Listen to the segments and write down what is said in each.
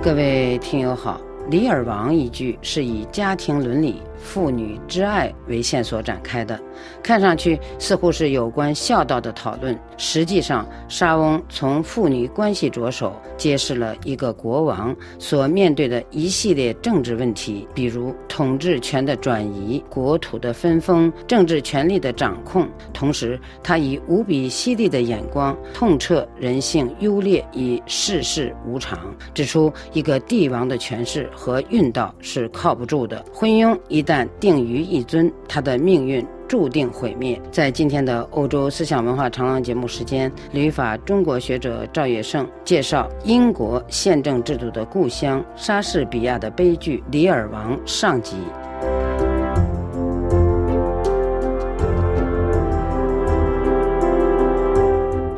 各位听友好，《李尔王》一句是以家庭伦理。父女之爱为线索展开的，看上去似乎是有关孝道的讨论。实际上，莎翁从父女关系着手，揭示了一个国王所面对的一系列政治问题，比如统治权的转移、国土的分封、政治权力的掌控。同时，他以无比犀利的眼光，痛彻人性优劣与世事无常，指出一个帝王的权势和运道是靠不住的。昏庸一。但定于一尊，他的命运注定毁灭。在今天的欧洲思想文化长廊节目时间，旅法中国学者赵月胜介绍英国宪政制度的故乡莎士比亚的悲剧《李尔王》上集。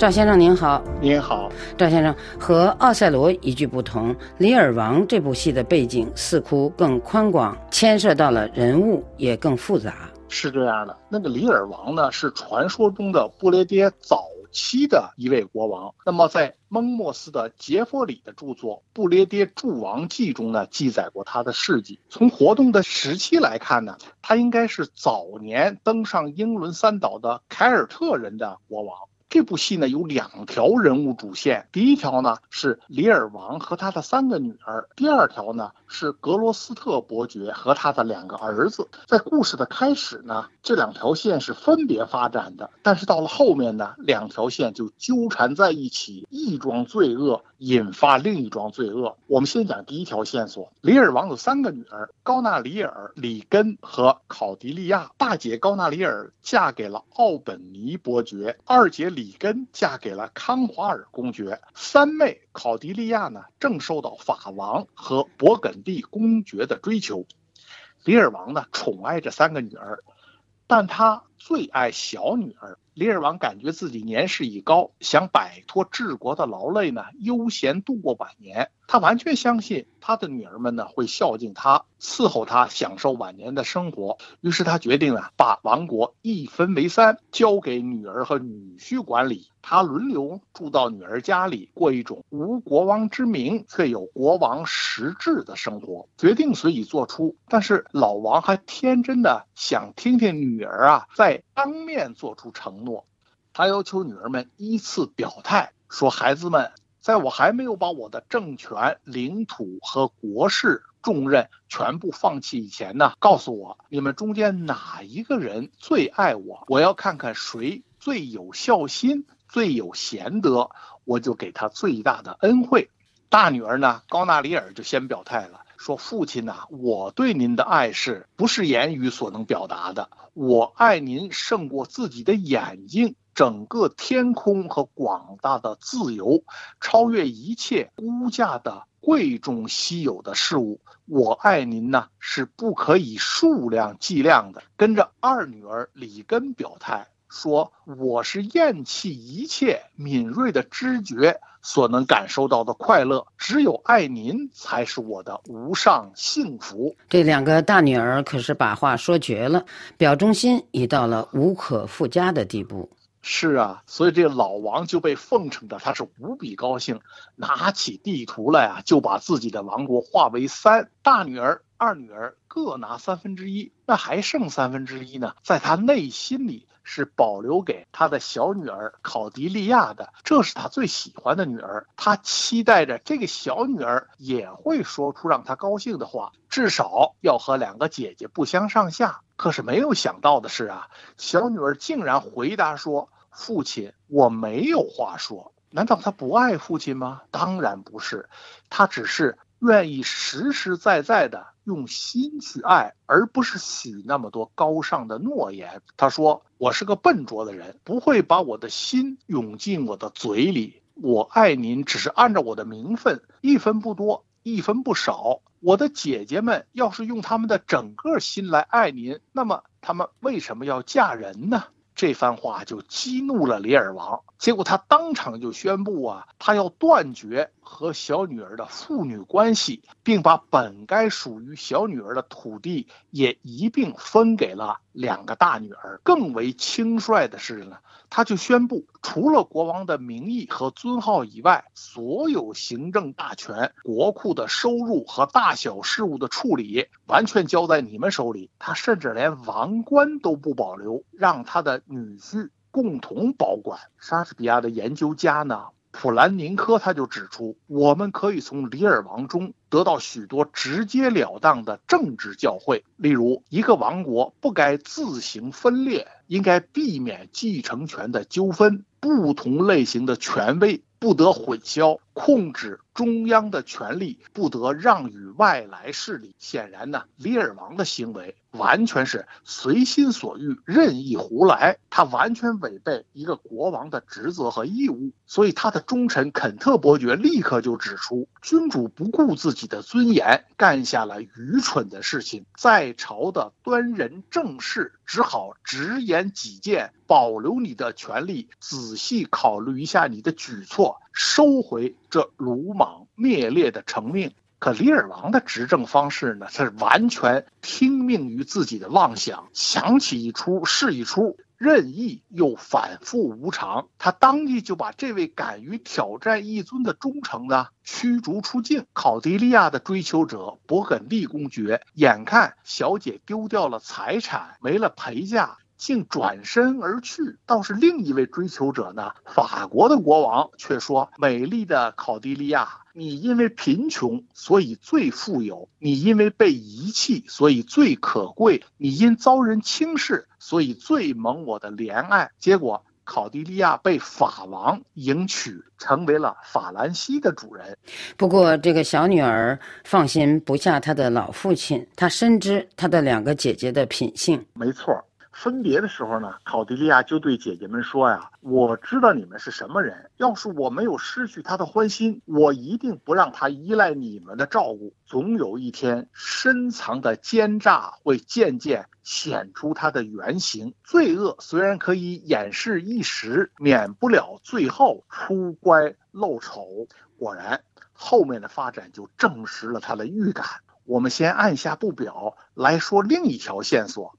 赵先生您好，您好，赵先生和《奥赛罗》一句不同，《李尔王》这部戏的背景似乎更宽广，牵涉到了人物也更复杂。是这样的，那个李尔王呢，是传说中的不列颠早期的一位国王。那么在蒙莫斯的杰弗里的著作《不列颠诸王记》中呢，记载过他的事迹。从活动的时期来看呢，他应该是早年登上英伦三岛的凯尔特人的国王。这部戏呢有两条人物主线，第一条呢是李尔王和他的三个女儿，第二条呢是格罗斯特伯爵和他的两个儿子。在故事的开始呢，这两条线是分别发展的，但是到了后面呢，两条线就纠缠在一起，一桩罪恶引发另一桩罪恶。我们先讲第一条线索：李尔王有三个女儿，高纳里尔、里根和考迪利亚。大姐高纳里尔嫁给了奥本尼伯爵，二姐里。根嫁给了康华尔公爵，三妹考迪利亚呢，正受到法王和勃艮第公爵的追求。比尔王呢，宠爱这三个女儿，但他最爱小女儿。李尔王感觉自己年事已高，想摆脱治国的劳累呢，悠闲度过晚年。他完全相信他的女儿们呢会孝敬他，伺候他，享受晚年的生活。于是他决定呢把王国一分为三，交给女儿和女婿管理。他轮流住到女儿家里，过一种无国王之名却有国王实质的生活。决定随已做出，但是老王还天真的想听听女儿啊在当面做出承诺。他要求女儿们依次表态，说：“孩子们。”在我还没有把我的政权、领土和国事重任全部放弃以前呢，告诉我你们中间哪一个人最爱我？我要看看谁最有孝心、最有贤德，我就给他最大的恩惠。大女儿呢，高纳里尔就先表态了，说：“父亲呐，我对您的爱是不是言语所能表达的？我爱您胜过自己的眼睛。”整个天空和广大的自由，超越一切估价的贵重稀有的事物。我爱您呢，是不可以数量计量的。跟着二女儿里根表态说：“我是厌弃一切敏锐的知觉所能感受到的快乐，只有爱您才是我的无上幸福。”这两个大女儿可是把话说绝了，表忠心已到了无可复加的地步。是啊，所以这个老王就被奉承的，他是无比高兴，拿起地图来啊，就把自己的王国划为三，大女儿、二女儿各拿三分之一，那还剩三分之一呢，在他内心里是保留给他的小女儿考迪利亚的，这是他最喜欢的女儿，他期待着这个小女儿也会说出让他高兴的话，至少要和两个姐姐不相上下。可是没有想到的是啊，小女儿竟然回答说：“父亲，我没有话说。难道她不爱父亲吗？当然不是，她只是愿意实实在在的用心去爱，而不是许那么多高尚的诺言。”她说：“我是个笨拙的人，不会把我的心涌进我的嘴里。我爱您，只是按照我的名分，一分不多，一分不少。”我的姐姐们要是用他们的整个心来爱您，那么他们为什么要嫁人呢？这番话就激怒了李尔王，结果他当场就宣布啊，他要断绝和小女儿的父女关系，并把本该属于小女儿的土地也一并分给了两个大女儿。更为轻率的是呢，他就宣布，除了国王的名义和尊号以外，所有行政大权、国库的收入和大小事务的处理，完全交在你们手里。他甚至连王冠都不保留，让他的女婿共同保管。莎士比亚的研究家呢？普兰宁科他就指出，我们可以从里尔王中得到许多直截了当的政治教诲，例如，一个王国不该自行分裂，应该避免继承权的纠纷，不同类型的权威不得混淆，控制。中央的权力不得让与外来势力。显然呢，李尔王的行为完全是随心所欲、任意胡来，他完全违背一个国王的职责和义务。所以，他的忠臣肯特伯爵立刻就指出，君主不顾自己的尊严，干下了愚蠢的事情。在朝的端人正士只好直言己见，保留你的权利，仔细考虑一下你的举措。收回这鲁莽灭裂的成命，可李尔王的执政方式呢？是完全听命于自己的妄想，想起一出是一出，任意又反复无常。他当即就把这位敢于挑战一尊的忠诚呢驱逐出境。考迪利亚的追求者勃艮第公爵，眼看小姐丢掉了财产，没了陪嫁。竟转身而去。倒是另一位追求者呢？法国的国王却说：“美丽的考迪利亚，你因为贫穷，所以最富有；你因为被遗弃，所以最可贵；你因遭人轻视，所以最蒙我的怜爱。”结果，考迪利亚被法王迎娶，成为了法兰西的主人。不过，这个小女儿放心不下她的老父亲，她深知她的两个姐姐的品性。没错。分别的时候呢，考迪利亚就对姐姐们说呀：“我知道你们是什么人。要是我没有失去他的欢心，我一定不让他依赖你们的照顾。总有一天，深藏的奸诈会渐渐显出他的原形。罪恶虽然可以掩饰一时，免不了最后出乖露丑。果然，后面的发展就证实了他的预感。我们先按下不表来说另一条线索。”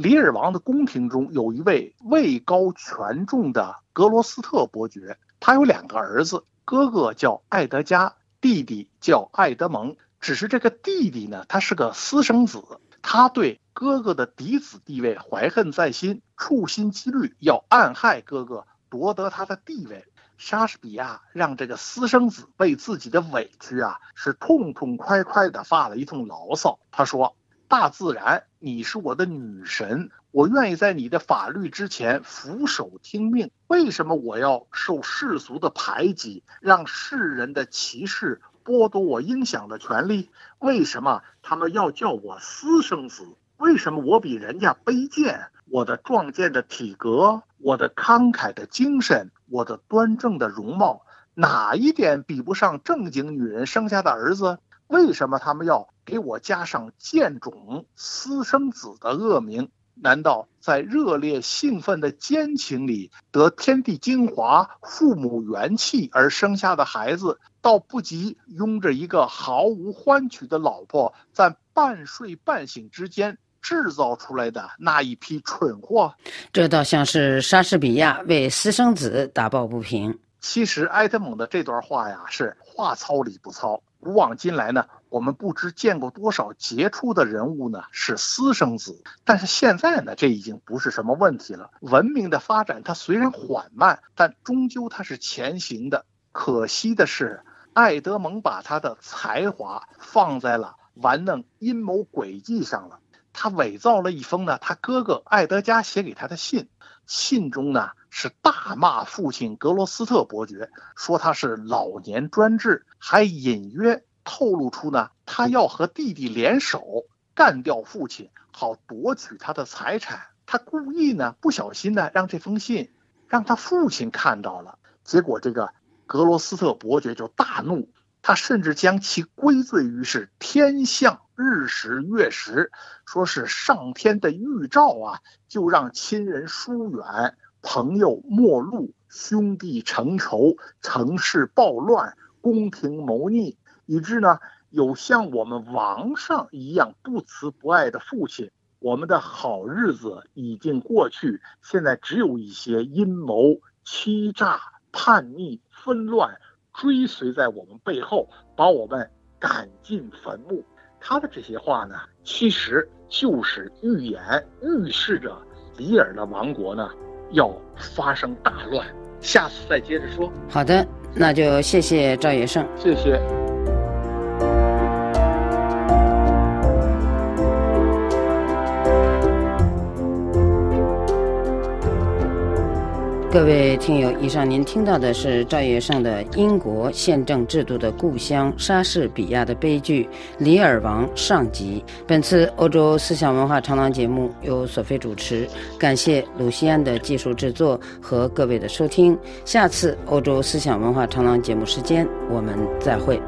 李尔王的宫廷中有一位位高权重的格罗斯特伯爵，他有两个儿子，哥哥叫艾德加，弟弟叫艾德蒙。只是这个弟弟呢，他是个私生子，他对哥哥的嫡子地位怀恨在心，处心积虑要暗害哥哥，夺得他的地位。莎士比亚让这个私生子为自己的委屈啊，是痛痛快快地发了一通牢骚。他说。大自然，你是我的女神，我愿意在你的法律之前俯首听命。为什么我要受世俗的排挤，让世人的歧视剥夺我应享的权利？为什么他们要叫我私生子？为什么我比人家卑贱？我的壮健的体格，我的慷慨的精神，我的端正的容貌，哪一点比不上正经女人生下的儿子？为什么他们要给我加上贱种私生子的恶名？难道在热烈兴奋的奸情里得天地精华、父母元气而生下的孩子，倒不及拥着一个毫无欢曲的老婆，在半睡半醒之间制造出来的那一批蠢货？这倒像是莎士比亚为私生子打抱不平。其实埃特蒙的这段话呀，是话糙理不糙。古往今来呢，我们不知见过多少杰出的人物呢是私生子，但是现在呢，这已经不是什么问题了。文明的发展它虽然缓慢，但终究它是前行的。可惜的是，爱德蒙把他的才华放在了玩弄阴谋诡计上了。他伪造了一封呢，他哥哥爱德加写给他的信，信中呢是大骂父亲格罗斯特伯爵，说他是老年专制，还隐约透露出呢他要和弟弟联手干掉父亲，好夺取他的财产。他故意呢不小心呢让这封信让他父亲看到了，结果这个格罗斯特伯爵就大怒。他甚至将其归罪于是天象日食月食，说是上天的预兆啊，就让亲人疏远，朋友陌路，兄弟成仇，城市暴乱，宫廷谋逆，以致呢有像我们王上一样不慈不爱的父亲，我们的好日子已经过去，现在只有一些阴谋、欺诈、叛逆、纷乱追随在我们背后，把我们赶进坟墓。他的这些话呢，其实就是预言、预示着里尔的王国呢要发生大乱。下次再接着说。好的，那就谢谢赵野胜，谢谢。各位听友，以上您听到的是赵野胜的《英国宪政制度的故乡——莎士比亚的悲剧》《李尔王》上集。本次欧洲思想文化长廊节目由索菲主持，感谢鲁西安的技术制作和各位的收听。下次欧洲思想文化长廊节目时间，我们再会。